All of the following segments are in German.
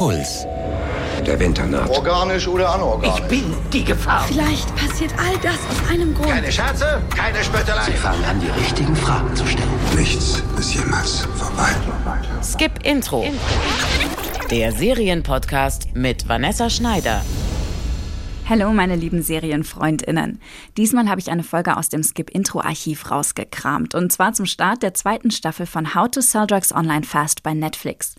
Puls. Der Winter naht. Organisch oder anorganisch? Ich bin die Gefahr. Vielleicht passiert all das aus einem Grund. Keine Scherze, keine Spöttelei. Sie fangen an, die richtigen Fragen zu stellen. Nichts ist jemals vorbei. Skip Intro. Der Serienpodcast mit Vanessa Schneider. Hallo, meine lieben SerienfreundInnen. Diesmal habe ich eine Folge aus dem Skip-Intro-Archiv rausgekramt. Und zwar zum Start der zweiten Staffel von How to Sell Drugs Online Fast bei Netflix.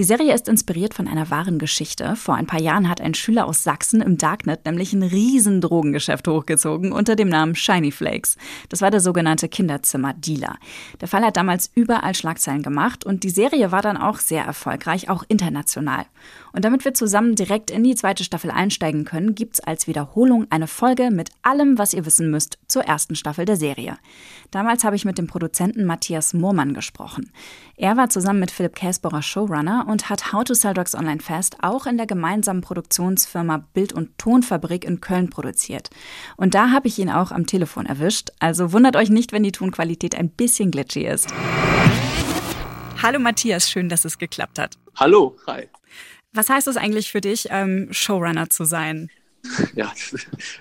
Die Serie ist inspiriert von einer wahren Geschichte. Vor ein paar Jahren hat ein Schüler aus Sachsen im Darknet nämlich ein riesen Drogengeschäft hochgezogen unter dem Namen Shiny Flakes. Das war der sogenannte Kinderzimmer-Dealer. Der Fall hat damals überall Schlagzeilen gemacht und die Serie war dann auch sehr erfolgreich, auch international. Und damit wir zusammen direkt in die zweite Staffel einsteigen können, gibt's als Wiederholung eine Folge mit allem, was ihr wissen müsst zur ersten Staffel der Serie. Damals habe ich mit dem Produzenten Matthias Mohrmann gesprochen. Er war zusammen mit Philipp Käsbohrer Showrunner und hat How to Sell Drugs Online Fast auch in der gemeinsamen Produktionsfirma Bild- und Tonfabrik in Köln produziert. Und da habe ich ihn auch am Telefon erwischt. Also wundert euch nicht, wenn die Tonqualität ein bisschen glitchy ist. Hallo Matthias, schön, dass es geklappt hat. Hallo, hi. Was heißt es eigentlich für dich, ähm, Showrunner zu sein? Ja,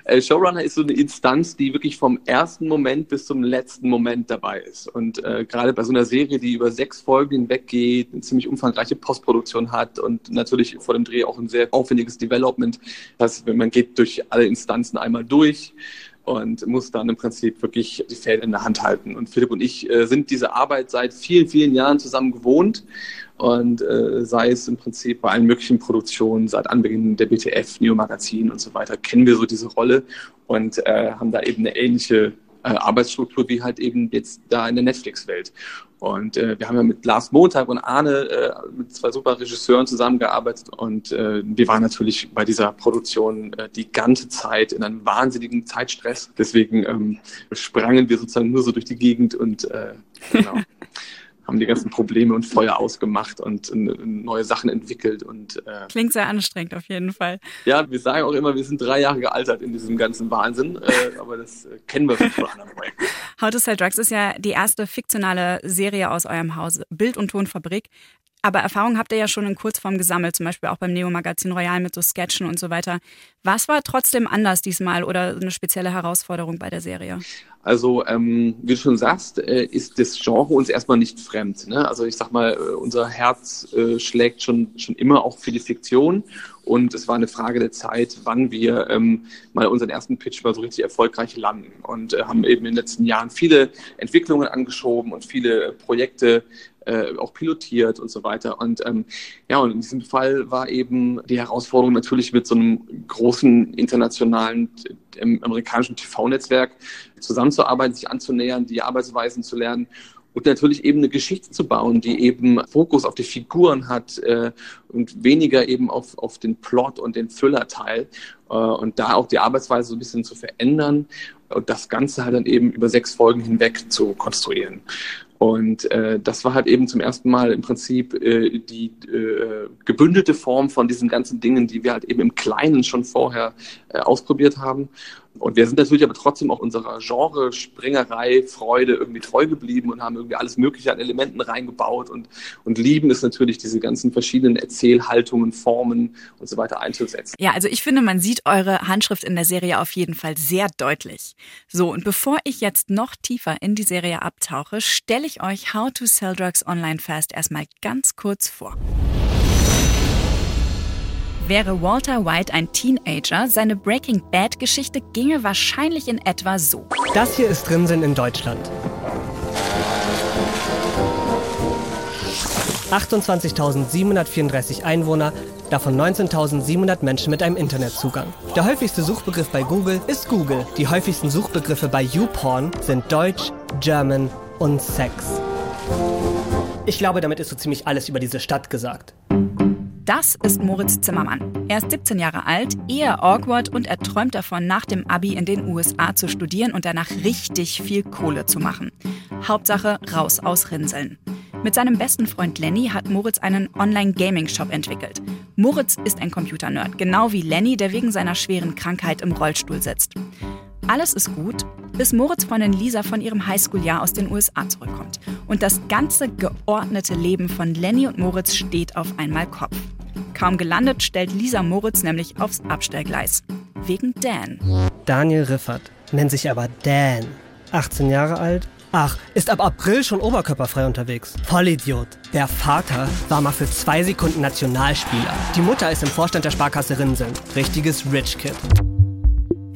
äh, Showrunner ist so eine Instanz, die wirklich vom ersten Moment bis zum letzten Moment dabei ist. Und äh, gerade bei so einer Serie, die über sechs Folgen hinweg geht, eine ziemlich umfangreiche Postproduktion hat und natürlich vor dem Dreh auch ein sehr aufwendiges Development. Das heißt, man geht durch alle Instanzen einmal durch und muss dann im Prinzip wirklich die Fäden in der Hand halten. Und Philipp und ich äh, sind diese Arbeit seit vielen, vielen Jahren zusammen gewohnt und äh, sei es im Prinzip bei allen möglichen Produktionen, seit Anbeginn der BTF, Neo Magazin und so weiter, kennen wir so diese Rolle und äh, haben da eben eine ähnliche äh, Arbeitsstruktur wie halt eben jetzt da in der Netflix-Welt. Und äh, wir haben ja mit Lars Montag und Arne äh, mit zwei super Regisseuren zusammengearbeitet und äh, wir waren natürlich bei dieser Produktion äh, die ganze Zeit in einem wahnsinnigen Zeitstress. Deswegen ähm, sprangen wir sozusagen nur so durch die Gegend und äh, genau. haben die ganzen Probleme und Feuer ausgemacht und neue Sachen entwickelt. Und, äh, Klingt sehr anstrengend auf jeden Fall. Ja, wir sagen auch immer, wir sind drei Jahre gealtert in diesem ganzen Wahnsinn, äh, aber das äh, kennen wir von anderen Projekten. How to Sell Drugs ist ja die erste fiktionale Serie aus eurem Haus, Bild- und Tonfabrik. Aber Erfahrung habt ihr ja schon in Kurzform gesammelt, zum Beispiel auch beim Neo Magazin Royal mit so Sketchen und so weiter. Was war trotzdem anders diesmal oder eine spezielle Herausforderung bei der Serie? Also, ähm, wie du schon sagst, äh, ist das Genre uns erstmal nicht fremd. Ne? Also ich sag mal, äh, unser Herz äh, schlägt schon, schon immer auch für die Fiktion und es war eine Frage der Zeit, wann wir ähm, mal unseren ersten Pitch mal so richtig erfolgreich landen und äh, haben eben in den letzten Jahren viele Entwicklungen angeschoben und viele Projekte äh, auch pilotiert und so weiter. Und ähm, ja, und in diesem Fall war eben die Herausforderung natürlich mit so einem großen internationalen äh, amerikanischen TV-Netzwerk zusammenzuarbeiten, sich anzunähern, die Arbeitsweisen zu lernen und natürlich eben eine Geschichte zu bauen, die eben Fokus auf die Figuren hat äh, und weniger eben auf, auf den Plot und den Füllerteil äh, und da auch die Arbeitsweise so ein bisschen zu verändern und das Ganze halt dann eben über sechs Folgen hinweg zu konstruieren. Und äh, das war halt eben zum ersten Mal im Prinzip äh, die äh, gebündelte Form von diesen ganzen Dingen, die wir halt eben im Kleinen schon vorher äh, ausprobiert haben. Und wir sind natürlich aber trotzdem auch unserer Genre-Springerei, Freude irgendwie treu geblieben und haben irgendwie alles Mögliche an Elementen reingebaut und, und lieben es natürlich, diese ganzen verschiedenen Erzählhaltungen, Formen und so weiter einzusetzen. Ja, also ich finde, man sieht eure Handschrift in der Serie auf jeden Fall sehr deutlich. So, und bevor ich jetzt noch tiefer in die Serie abtauche, stelle ich euch How to Sell Drugs Online Fast erstmal ganz kurz vor. Wäre Walter White ein Teenager, seine Breaking Bad-Geschichte ginge wahrscheinlich in etwa so. Das hier ist Drinseln in Deutschland. 28.734 Einwohner, davon 19.700 Menschen mit einem Internetzugang. Der häufigste Suchbegriff bei Google ist Google. Die häufigsten Suchbegriffe bei YouPorn sind Deutsch, German und Sex. Ich glaube, damit ist so ziemlich alles über diese Stadt gesagt. Das ist Moritz Zimmermann. Er ist 17 Jahre alt, eher awkward und er träumt davon, nach dem Abi in den USA zu studieren und danach richtig viel Kohle zu machen. Hauptsache raus aus Rinseln. Mit seinem besten Freund Lenny hat Moritz einen Online-Gaming-Shop entwickelt. Moritz ist ein Computernerd, genau wie Lenny, der wegen seiner schweren Krankheit im Rollstuhl sitzt. Alles ist gut, bis Moritz Freundin Lisa von ihrem Highschool-Jahr aus den USA zurückkommt. Und das ganze geordnete Leben von Lenny und Moritz steht auf einmal Kopf. Kaum gelandet, stellt Lisa Moritz nämlich aufs Abstellgleis. Wegen Dan. Daniel Riffert, nennt sich aber Dan. 18 Jahre alt, Ach, ist ab April schon oberkörperfrei unterwegs. Vollidiot. Der Vater war mal für zwei Sekunden Nationalspieler. Die Mutter ist im Vorstand der Sparkasse Rinseln. Richtiges Rich Kid.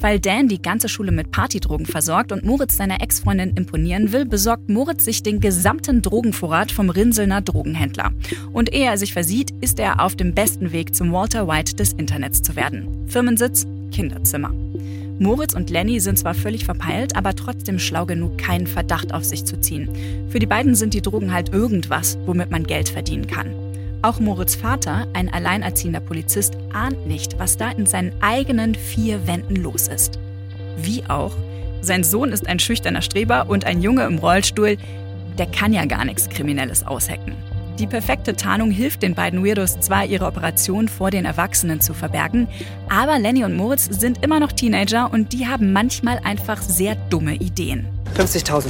Weil Dan die ganze Schule mit Partydrogen versorgt und Moritz seiner Ex-Freundin imponieren will, besorgt Moritz sich den gesamten Drogenvorrat vom Rinselner Drogenhändler. Und ehe er sich versieht, ist er auf dem besten Weg zum Walter White des Internets zu werden. Firmensitz, Kinderzimmer. Moritz und Lenny sind zwar völlig verpeilt, aber trotzdem schlau genug, keinen Verdacht auf sich zu ziehen. Für die beiden sind die Drogen halt irgendwas, womit man Geld verdienen kann. Auch Moritz Vater, ein alleinerziehender Polizist, ahnt nicht, was da in seinen eigenen vier Wänden los ist. Wie auch, sein Sohn ist ein schüchterner Streber und ein Junge im Rollstuhl, der kann ja gar nichts Kriminelles aushecken. Die perfekte Tarnung hilft den beiden Weirdos zwar, ihre Operation vor den Erwachsenen zu verbergen, aber Lenny und Moritz sind immer noch Teenager und die haben manchmal einfach sehr dumme Ideen. 50.000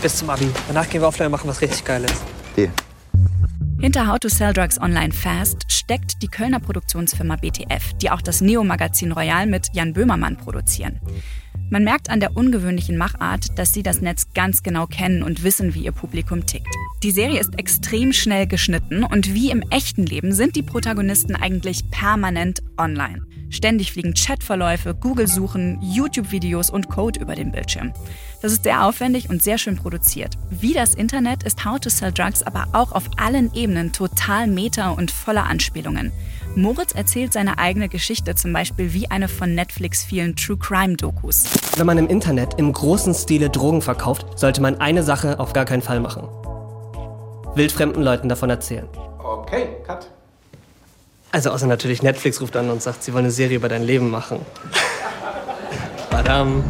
bis zum Abi. Danach gehen wir offline und machen was richtig Geiles. Deal. Hinter How to Sell Drugs Online Fast steckt die Kölner Produktionsfirma BTF, die auch das Neo-Magazin Royal mit Jan Böhmermann produzieren. Man merkt an der ungewöhnlichen Machart, dass sie das Netz ganz genau kennen und wissen, wie ihr Publikum tickt. Die Serie ist extrem schnell geschnitten und wie im echten Leben sind die Protagonisten eigentlich permanent online. Ständig fliegen Chatverläufe, Google-Suchen, YouTube-Videos und Code über den Bildschirm. Das ist sehr aufwendig und sehr schön produziert. Wie das Internet ist How to Sell Drugs aber auch auf allen Ebenen total meta und voller Anspielungen. Moritz erzählt seine eigene Geschichte, zum Beispiel wie eine von Netflix vielen True Crime Dokus. Wenn man im Internet im großen Stile Drogen verkauft, sollte man eine Sache auf gar keinen Fall machen. Wildfremden Leuten davon erzählen. Okay, cut. Also außer natürlich Netflix ruft an und sagt, sie wollen eine Serie über dein Leben machen. Badam.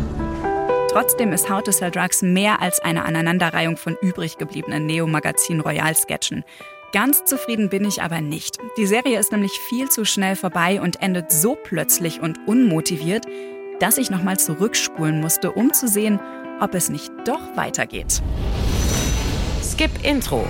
Trotzdem ist How to Sell Drugs mehr als eine Aneinanderreihung von übrig gebliebenen Neo-Magazin Royal-Sketchen. Ganz zufrieden bin ich aber nicht. Die Serie ist nämlich viel zu schnell vorbei und endet so plötzlich und unmotiviert, dass ich nochmal zurückspulen musste, um zu sehen, ob es nicht doch weitergeht. Skip Intro.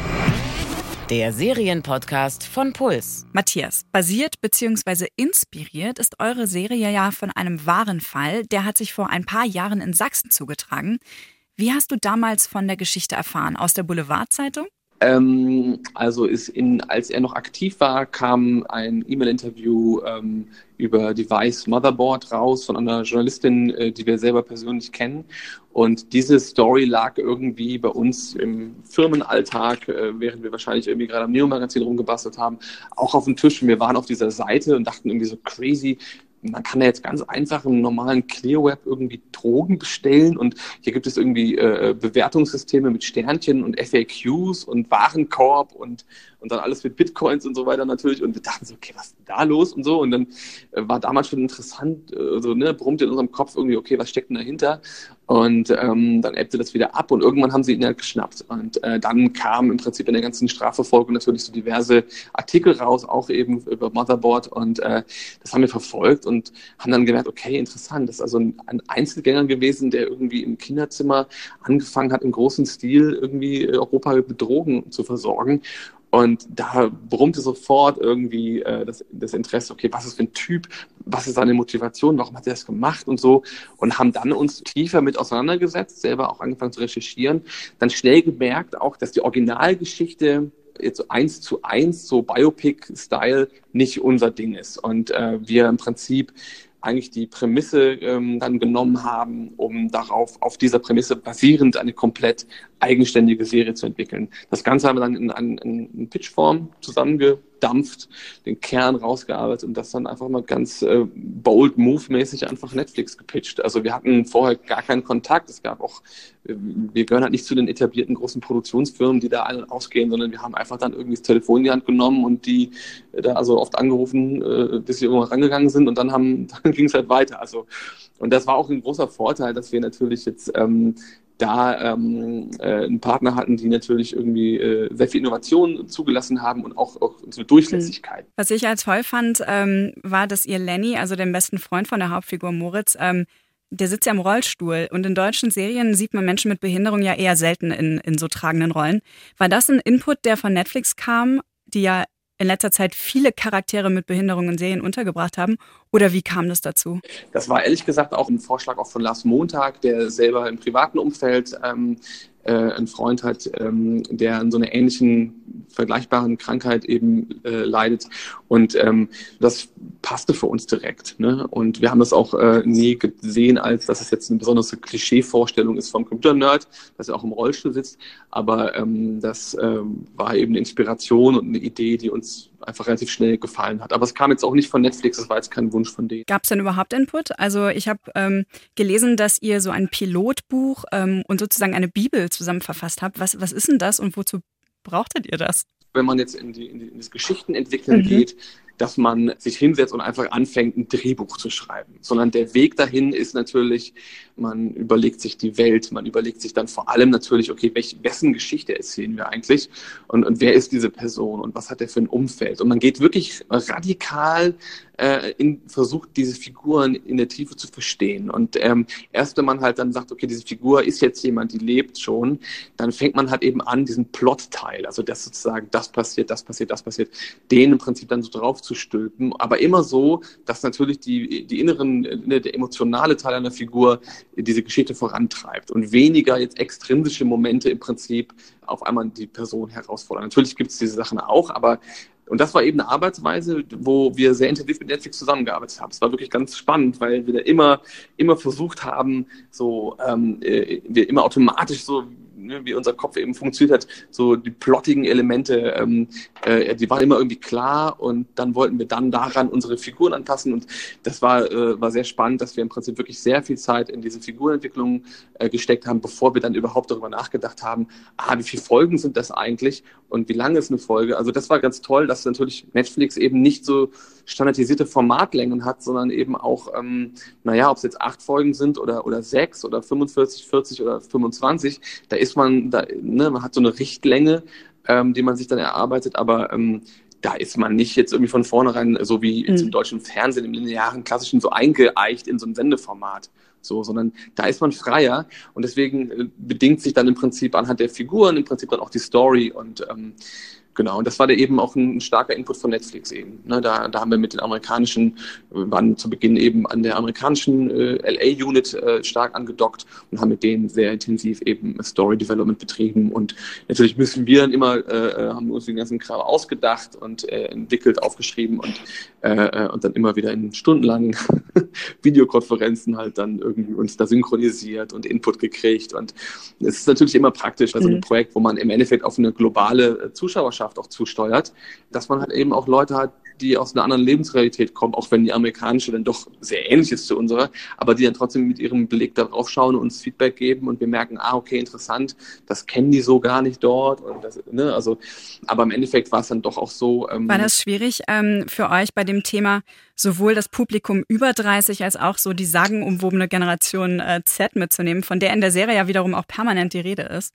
Der Serienpodcast von Puls. Matthias, basiert bzw. inspiriert ist eure Serie ja von einem wahren Fall, der hat sich vor ein paar Jahren in Sachsen zugetragen. Wie hast du damals von der Geschichte erfahren? Aus der Boulevardzeitung? Ähm, also ist in, als er noch aktiv war, kam ein E-Mail-Interview ähm, über Device Motherboard raus von einer Journalistin, äh, die wir selber persönlich kennen. Und diese Story lag irgendwie bei uns im Firmenalltag, äh, während wir wahrscheinlich irgendwie gerade am Neo-Magazin rumgebastelt haben, auch auf dem Tisch. Und wir waren auf dieser Seite und dachten irgendwie so crazy, man kann ja jetzt ganz einfach im normalen ClearWeb irgendwie Drogen bestellen und hier gibt es irgendwie äh, Bewertungssysteme mit Sternchen und FAQs und Warenkorb und, und dann alles mit Bitcoins und so weiter natürlich und wir dachten so, okay, was ist denn da los und so? Und dann äh, war damals schon interessant, äh, so, ne, brummte in unserem Kopf irgendwie, okay, was steckt denn dahinter und ähm, dann ebbte das wieder ab und irgendwann haben sie ihn halt geschnappt. Und äh, dann kam im Prinzip in der ganzen Strafverfolgung natürlich so diverse Artikel raus, auch eben über Motherboard. Und äh, das haben wir verfolgt und haben dann gemerkt, okay, interessant. Das ist also ein, ein Einzelgänger gewesen, der irgendwie im Kinderzimmer angefangen hat, im großen Stil irgendwie Europa mit Drogen zu versorgen. Und da brummte sofort irgendwie äh, das, das Interesse, okay, was ist für ein Typ, was ist seine Motivation, warum hat er das gemacht und so. Und haben dann uns tiefer mit auseinandergesetzt, selber auch angefangen zu recherchieren, dann schnell gemerkt auch, dass die Originalgeschichte jetzt so eins zu eins, so Biopic-Style, nicht unser Ding ist. Und äh, wir im Prinzip eigentlich die Prämisse ähm, dann genommen haben, um darauf, auf dieser Prämisse basierend eine komplett eigenständige Serie zu entwickeln. Das Ganze haben wir dann in, in, in Pitchform zusammengedampft, den Kern rausgearbeitet und das dann einfach mal ganz äh, bold move-mäßig einfach Netflix gepitcht. Also wir hatten vorher gar keinen Kontakt. Es gab auch, äh, wir gehören halt nicht zu den etablierten großen Produktionsfirmen, die da ein- ausgehen, sondern wir haben einfach dann irgendwie das Telefon in die Hand genommen und die äh, da also oft angerufen, äh, bis sie irgendwann rangegangen sind und dann haben, dann ging es halt weiter. Also und das war auch ein großer Vorteil, dass wir natürlich jetzt ähm, da ähm, äh, einen Partner hatten, die natürlich irgendwie äh, sehr viel Innovation zugelassen haben und auch, auch so Durchlässigkeit. Was ich als toll fand, ähm, war, dass ihr Lenny, also den besten Freund von der Hauptfigur Moritz, ähm, der sitzt ja im Rollstuhl und in deutschen Serien sieht man Menschen mit Behinderung ja eher selten in, in so tragenden Rollen. War das ein Input, der von Netflix kam, die ja in letzter Zeit viele Charaktere mit Behinderungen in Serien untergebracht haben? Oder wie kam das dazu? Das war ehrlich gesagt auch ein Vorschlag auch von Lars Montag, der selber im privaten Umfeld ähm, äh, einen Freund hat, ähm, der an so einer ähnlichen, vergleichbaren Krankheit eben äh, leidet. Und ähm, das passte für uns direkt. Ne? Und wir haben das auch äh, nie gesehen, als dass es jetzt eine besondere Klischee-Vorstellung ist vom Computer-Nerd, dass er auch im Rollstuhl sitzt. Aber ähm, das ähm, war eben eine Inspiration und eine Idee, die uns einfach relativ schnell gefallen hat. Aber es kam jetzt auch nicht von Netflix, das war jetzt kein Wunsch von denen. Gab es denn überhaupt Input? Also ich habe ähm, gelesen, dass ihr so ein Pilotbuch ähm, und sozusagen eine Bibel zusammen verfasst habt. Was, was ist denn das und wozu brauchtet ihr das? Wenn man jetzt in, die, in, die, in das Geschichtenentwickeln mhm. geht, dass man sich hinsetzt und einfach anfängt, ein Drehbuch zu schreiben, sondern der Weg dahin ist natürlich, man überlegt sich die Welt, man überlegt sich dann vor allem natürlich, okay, welch, wessen Geschichte erzählen wir eigentlich und, und wer ist diese Person und was hat der für ein Umfeld? Und man geht wirklich radikal äh, in, versucht, diese Figuren in der Tiefe zu verstehen. Und ähm, erst wenn man halt dann sagt, okay, diese Figur ist jetzt jemand, die lebt schon, dann fängt man halt eben an, diesen Plot-Teil, also das sozusagen, das passiert, das passiert, das passiert, den im Prinzip dann so drauf zu stülpen, aber immer so, dass natürlich die, die inneren, äh, der emotionale Teil einer Figur diese Geschichte vorantreibt und weniger jetzt extrinsische Momente im Prinzip auf einmal die Person herausfordern. Natürlich gibt es diese Sachen auch, aber und das war eben eine Arbeitsweise, wo wir sehr intensiv mit Netflix zusammengearbeitet haben. Es war wirklich ganz spannend, weil wir da immer, immer versucht haben, so ähm, äh, wir immer automatisch so wie unser Kopf eben funktioniert hat, so die plottigen Elemente, ähm, äh, die waren immer irgendwie klar und dann wollten wir dann daran unsere Figuren anpassen und das war, äh, war sehr spannend, dass wir im Prinzip wirklich sehr viel Zeit in diese Figurenentwicklung äh, gesteckt haben, bevor wir dann überhaupt darüber nachgedacht haben, ah, wie viele Folgen sind das eigentlich und wie lange ist eine Folge. Also das war ganz toll, dass natürlich Netflix eben nicht so standardisierte Formatlängen hat, sondern eben auch, ähm, naja, ob es jetzt acht Folgen sind oder, oder sechs oder 45, 40 oder 25, da ist man, da, ne, man hat so eine Richtlänge, ähm, die man sich dann erarbeitet, aber ähm, da ist man nicht jetzt irgendwie von vornherein, so wie mhm. im deutschen Fernsehen, im linearen, klassischen, so eingeeicht in so ein Sendeformat. So, sondern da ist man freier und deswegen äh, bedingt sich dann im Prinzip anhand der Figuren im Prinzip dann auch die Story und ähm, Genau, und das war da eben auch ein starker Input von Netflix eben. Ne, da, da haben wir mit den amerikanischen, waren zu Beginn eben an der amerikanischen äh, LA-Unit äh, stark angedockt und haben mit denen sehr intensiv eben Story Development betrieben. Und natürlich müssen wir dann immer, äh, äh haben uns den ganzen Kram ausgedacht und äh, entwickelt, aufgeschrieben und, äh, und dann immer wieder in stundenlangen Videokonferenzen halt dann irgendwie uns da synchronisiert und Input gekriegt. Und es ist natürlich immer praktisch bei so einem mhm. Projekt, wo man im Endeffekt auf eine globale Zuschauerschaft Gesellschaft auch zusteuert, dass man halt eben auch Leute hat, die aus einer anderen Lebensrealität kommen, auch wenn die amerikanische dann doch sehr ähnlich ist zu unserer, aber die dann trotzdem mit ihrem Blick darauf schauen und uns Feedback geben und wir merken, ah, okay, interessant, das kennen die so gar nicht dort. Und das, ne, also, aber im Endeffekt war es dann doch auch so. Ähm, war das schwierig ähm, für euch bei dem Thema, sowohl das Publikum über 30 als auch so die sagenumwobene Generation äh, Z mitzunehmen, von der in der Serie ja wiederum auch permanent die Rede ist?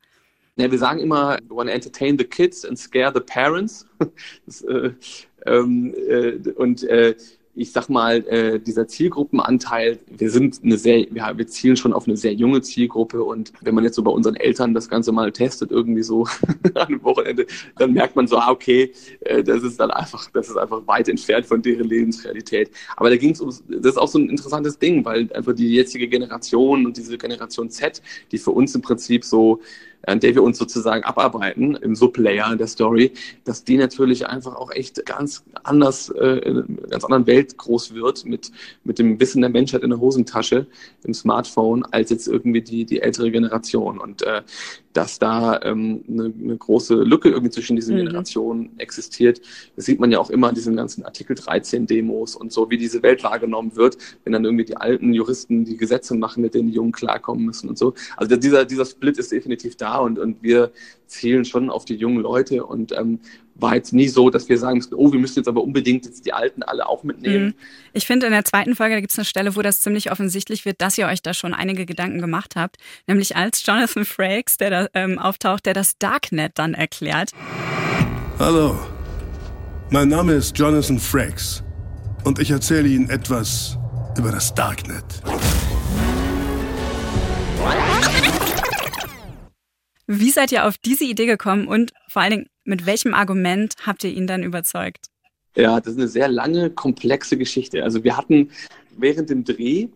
Ja, wir sagen immer, we want to entertain the kids and scare the parents. das, äh, ähm, äh, und äh, ich sag mal, äh, dieser Zielgruppenanteil, wir sind eine sehr, ja, wir zielen schon auf eine sehr junge Zielgruppe und wenn man jetzt so bei unseren Eltern das Ganze mal testet, irgendwie so an einem Wochenende, dann merkt man so, ah, okay, äh, das ist dann einfach, das ist einfach weit entfernt von deren Lebensrealität. Aber da ging es um, das ist auch so ein interessantes Ding, weil einfach die jetzige Generation und diese Generation Z, die für uns im Prinzip so an der wir uns sozusagen abarbeiten im Sublayer der Story, dass die natürlich einfach auch echt ganz anders, äh, in einer ganz anderen Welt groß wird mit, mit dem Wissen der Menschheit in der Hosentasche, im Smartphone, als jetzt irgendwie die, die ältere Generation. Und äh, dass da ähm, eine, eine große Lücke irgendwie zwischen diesen mhm. Generationen existiert. Das sieht man ja auch immer in diesen ganzen Artikel 13 Demos und so, wie diese Welt wahrgenommen wird, wenn dann irgendwie die alten Juristen die Gesetze machen, mit denen die Jungen klarkommen müssen und so. Also dieser, dieser Split ist definitiv da und, und wir zielen schon auf die jungen Leute und ähm, war jetzt nie so, dass wir sagen müssen, oh, wir müssen jetzt aber unbedingt jetzt die Alten alle auch mitnehmen. Mhm. Ich finde, in der zweiten Folge, da gibt es eine Stelle, wo das ziemlich offensichtlich wird, dass ihr euch da schon einige Gedanken gemacht habt. Nämlich als Jonathan Frakes, der da ähm, auftaucht, der das Darknet dann erklärt. Hallo, mein Name ist Jonathan Frakes und ich erzähle Ihnen etwas über das Darknet. Wie seid ihr auf diese Idee gekommen und vor allen Dingen, mit welchem Argument habt ihr ihn dann überzeugt? Ja, das ist eine sehr lange, komplexe Geschichte. Also wir hatten während dem Dreh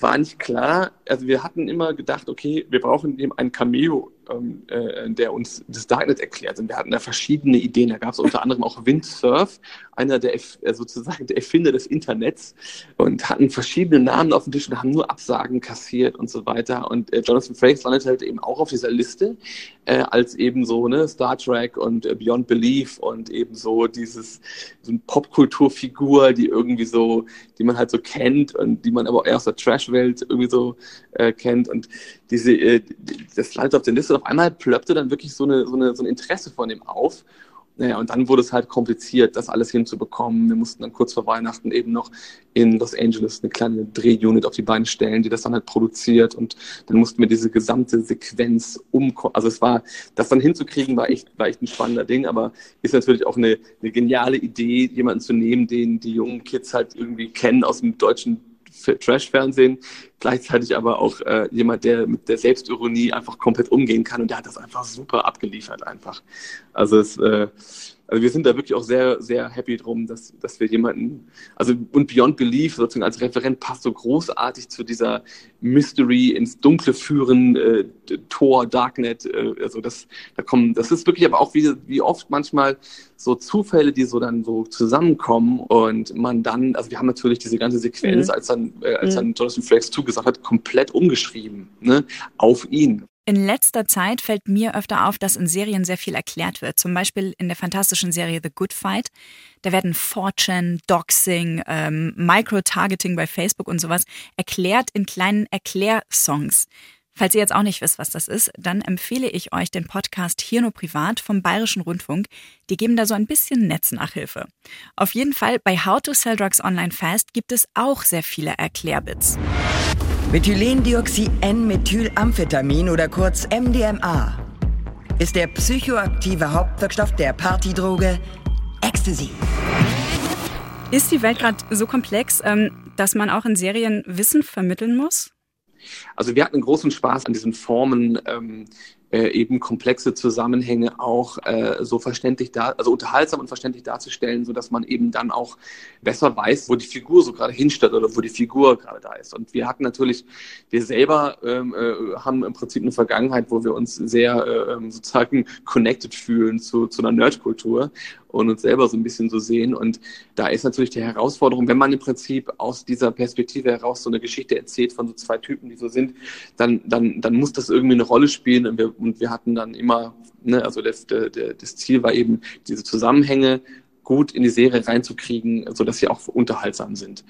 war nicht klar, also wir hatten immer gedacht, okay, wir brauchen eben ein Cameo, ähm, äh, der uns das Darknet erklärt. Und wir hatten da verschiedene Ideen. Da gab es unter anderem auch Windsurf, einer der äh, sozusagen der Erfinder des Internets und hatten verschiedene Namen auf dem Tisch und haben nur Absagen kassiert und so weiter. Und äh, Jonathan Frakes landete halt eben auch auf dieser Liste äh, als eben so ne, Star Trek und äh, Beyond Belief und eben so dieses so eine Popkulturfigur, die irgendwie so, die man halt so kennt und die man aber eher aus der Trash-Welt irgendwie so äh, kennt. Und diese, äh, das landet auf der Liste. Und auf einmal plöppte dann wirklich so eine, so eine, so ein Interesse von dem auf. Naja, und dann wurde es halt kompliziert, das alles hinzubekommen. Wir mussten dann kurz vor Weihnachten eben noch in Los Angeles eine kleine Drehunit auf die Beine stellen, die das dann halt produziert. Und dann mussten wir diese gesamte Sequenz umkommen. Also es war, das dann hinzukriegen, war echt, war echt ein spannender Ding, aber ist natürlich auch eine, eine geniale Idee, jemanden zu nehmen, den die jungen Kids halt irgendwie kennen aus dem deutschen Trash-Fernsehen, gleichzeitig aber auch äh, jemand, der mit der Selbstironie einfach komplett umgehen kann und der hat das einfach super abgeliefert einfach. Also es, äh, also wir sind da wirklich auch sehr, sehr happy drum, dass, dass wir jemanden, also und Beyond Belief sozusagen als Referent passt so großartig zu dieser Mystery ins Dunkle führen, äh, Tor, Darknet, äh, also das, da kommen, das ist wirklich aber auch wie, wie oft manchmal so Zufälle, die so dann so zusammenkommen und man dann, also wir haben natürlich diese ganze Sequenz, mhm. als dann, äh, als mhm. dann Jonathan Frakes zugesagt hat, komplett umgeschrieben, ne, auf ihn. In letzter Zeit fällt mir öfter auf, dass in Serien sehr viel erklärt wird. Zum Beispiel in der fantastischen Serie The Good Fight. Da werden Fortune, Doxing, ähm, Micro-Targeting bei Facebook und sowas erklärt in kleinen Erklärsongs. Falls ihr jetzt auch nicht wisst, was das ist, dann empfehle ich euch den Podcast Hier nur privat vom Bayerischen Rundfunk. Die geben da so ein bisschen Netznachhilfe. Auf jeden Fall bei How to Sell Drugs Online Fast gibt es auch sehr viele Erklärbits. Methylendioxy-N-Methylamphetamin oder kurz MDMA ist der psychoaktive Hauptwirkstoff der Partydroge Ecstasy. Ist die Welt gerade so komplex, ähm, dass man auch in Serien Wissen vermitteln muss? Also wir hatten großen Spaß an diesen Formen, ähm, äh, eben komplexe Zusammenhänge auch äh, so verständlich da, also unterhaltsam und verständlich darzustellen, so dass man eben dann auch besser weiß, wo die Figur so gerade hinstellt oder wo die Figur gerade da ist. Und wir hatten natürlich, wir selber ähm, äh, haben im Prinzip eine Vergangenheit, wo wir uns sehr äh, sozusagen connected fühlen zu, zu einer Nerdkultur und uns selber so ein bisschen so sehen. Und da ist natürlich die Herausforderung, wenn man im Prinzip aus dieser Perspektive heraus so eine Geschichte erzählt von so zwei Typen, die so sind, dann, dann, dann muss das irgendwie eine Rolle spielen. Und wir, und wir hatten dann immer, ne, also das, der, das Ziel war eben, diese Zusammenhänge gut in die Serie reinzukriegen, so dass sie auch unterhaltsam sind.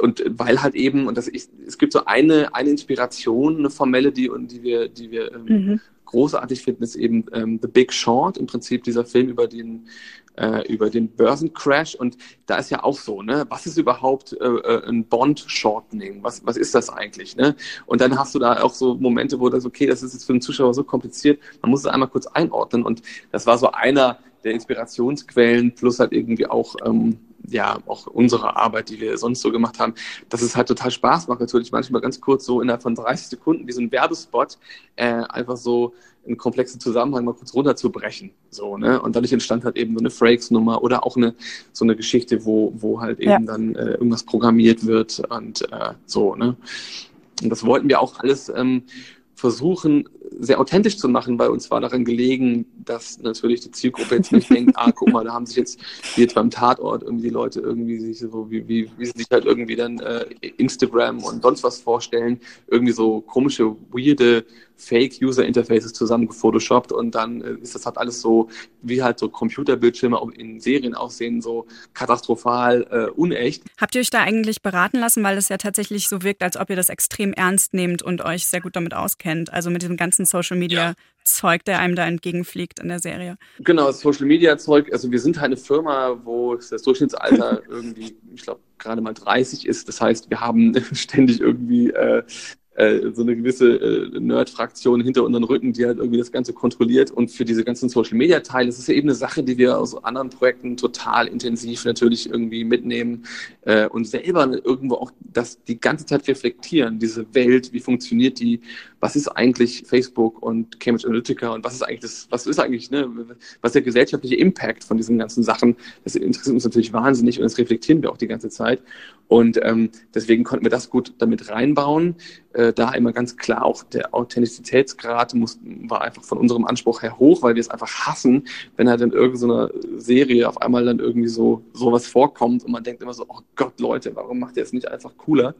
Und weil halt eben, und das ist, es gibt so eine, eine Inspiration, eine formelle, die, die wir, die wir ähm, mhm. großartig finden, ist eben ähm, The Big Short, im Prinzip dieser Film über den äh, über den Börsencrash. Und da ist ja auch so, ne, was ist überhaupt äh, äh, ein Bond-Shortening? Was, was ist das eigentlich? Ne? Und dann hast du da auch so Momente, wo das, okay, das ist jetzt für den Zuschauer so kompliziert, man muss es einmal kurz einordnen. Und das war so einer der Inspirationsquellen, plus halt irgendwie auch ähm, ja, auch unsere Arbeit, die wir sonst so gemacht haben, dass es halt total Spaß macht, natürlich manchmal ganz kurz so innerhalb von 30 Sekunden wie so ein Werbespot äh, einfach so einen komplexen Zusammenhang mal kurz runterzubrechen. So, ne? Und dadurch entstand halt eben so eine Frakes-Nummer oder auch eine so eine Geschichte, wo, wo halt eben ja. dann äh, irgendwas programmiert wird und äh, so, ne? Und das wollten wir auch alles ähm, versuchen, sehr authentisch zu machen, weil uns war daran gelegen, dass natürlich die Zielgruppe jetzt nicht denkt, ah, guck mal, da haben sich jetzt, wie jetzt beim Tatort, irgendwie die Leute irgendwie sich so, wie, wie, wie sie sich halt irgendwie dann äh, Instagram und sonst was vorstellen, irgendwie so komische, weirde Fake-User-Interfaces zusammen gefotoshoppt und dann äh, ist das halt alles so, wie halt so Computerbildschirme in Serien aussehen, so katastrophal äh, unecht. Habt ihr euch da eigentlich beraten lassen, weil es ja tatsächlich so wirkt, als ob ihr das extrem ernst nehmt und euch sehr gut damit auskennt, also mit diesem ganzen Social Media ja. Zeug, der einem da entgegenfliegt in der Serie. Genau, Social Media Zeug, also wir sind halt eine Firma, wo das Durchschnittsalter irgendwie, ich glaube, gerade mal 30 ist. Das heißt, wir haben ständig irgendwie äh, äh, so eine gewisse äh, Nerd-Fraktion hinter unseren Rücken, die halt irgendwie das Ganze kontrolliert. Und für diese ganzen Social-Media-Teile, das ist ja eben eine Sache, die wir aus anderen Projekten total intensiv natürlich irgendwie mitnehmen äh, und selber irgendwo auch das die ganze Zeit reflektieren, diese Welt, wie funktioniert die, was ist eigentlich Facebook und Cambridge Analytica und was ist eigentlich das, was ist eigentlich, ne, was ist der gesellschaftliche Impact von diesen ganzen Sachen? Das interessiert uns natürlich wahnsinnig und das reflektieren wir auch die ganze Zeit. Und ähm, deswegen konnten wir das gut damit reinbauen. Äh, da immer ganz klar auch der Authentizitätsgrad muss, war einfach von unserem Anspruch her hoch, weil wir es einfach hassen, wenn halt in irgendeiner Serie auf einmal dann irgendwie so sowas vorkommt und man denkt immer so, oh Gott, Leute, warum macht ihr es nicht einfach cooler?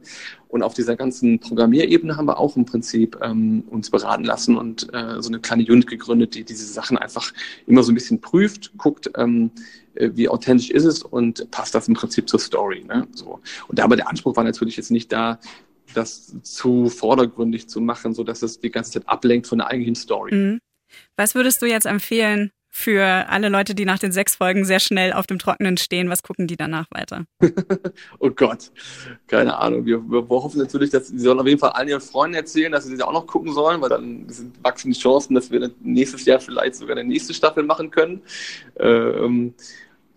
Und auf dieser ganzen Programmierebene haben wir auch im Prinzip ähm, uns beraten lassen und äh, so eine kleine Unit gegründet, die diese Sachen einfach immer so ein bisschen prüft, guckt, ähm, äh, wie authentisch ist es und passt das im Prinzip zur Story. Ne? So. Und aber der Anspruch war natürlich jetzt nicht da, das zu vordergründig zu machen, so dass es die ganze Zeit ablenkt von der eigentlichen Story. Mhm. Was würdest du jetzt empfehlen für alle Leute, die nach den sechs Folgen sehr schnell auf dem Trockenen stehen? Was gucken die danach weiter? oh Gott, keine Ahnung. Wir, wir, hoffen natürlich, dass sie sollen auf jeden Fall allen ihren Freunden erzählen, dass sie sie auch noch gucken sollen, weil dann wachsen die Chancen, dass wir nächstes Jahr vielleicht sogar eine nächste Staffel machen können. Ähm,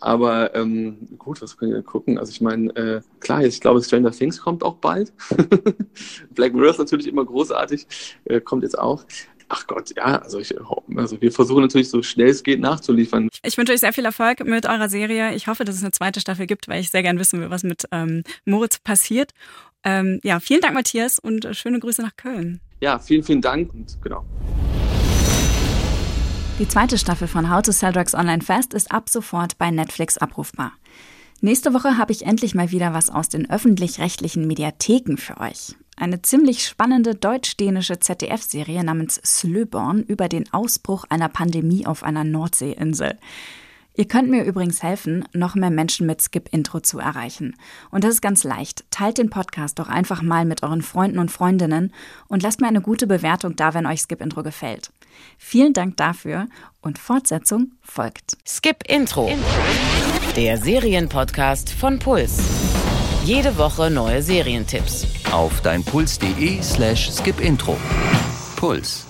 aber ähm, gut, was können wir gucken? Also ich meine, äh, klar, ich glaube, Stranger Things kommt auch bald. Black Mirror ist natürlich immer großartig, äh, kommt jetzt auch. Ach Gott, ja, also, ich, also wir versuchen natürlich so schnell es geht nachzuliefern. Ich wünsche euch sehr viel Erfolg mit eurer Serie. Ich hoffe, dass es eine zweite Staffel gibt, weil ich sehr gern wissen will, was mit ähm, Moritz passiert. Ähm, ja, vielen Dank, Matthias, und äh, schöne Grüße nach Köln. Ja, vielen, vielen Dank und genau. Die zweite Staffel von How to Sell Drugs Online Fast ist ab sofort bei Netflix abrufbar. Nächste Woche habe ich endlich mal wieder was aus den öffentlich-rechtlichen Mediatheken für euch. Eine ziemlich spannende deutsch-dänische ZDF-Serie namens Slöborn über den Ausbruch einer Pandemie auf einer Nordseeinsel. Ihr könnt mir übrigens helfen, noch mehr Menschen mit Skip Intro zu erreichen. Und das ist ganz leicht. Teilt den Podcast doch einfach mal mit euren Freunden und Freundinnen und lasst mir eine gute Bewertung da, wenn euch Skip Intro gefällt. Vielen Dank dafür und Fortsetzung folgt. Skip Intro. Der Serienpodcast von Puls. Jede Woche neue Serientipps. Auf deinpuls.de slash skipintro. Puls.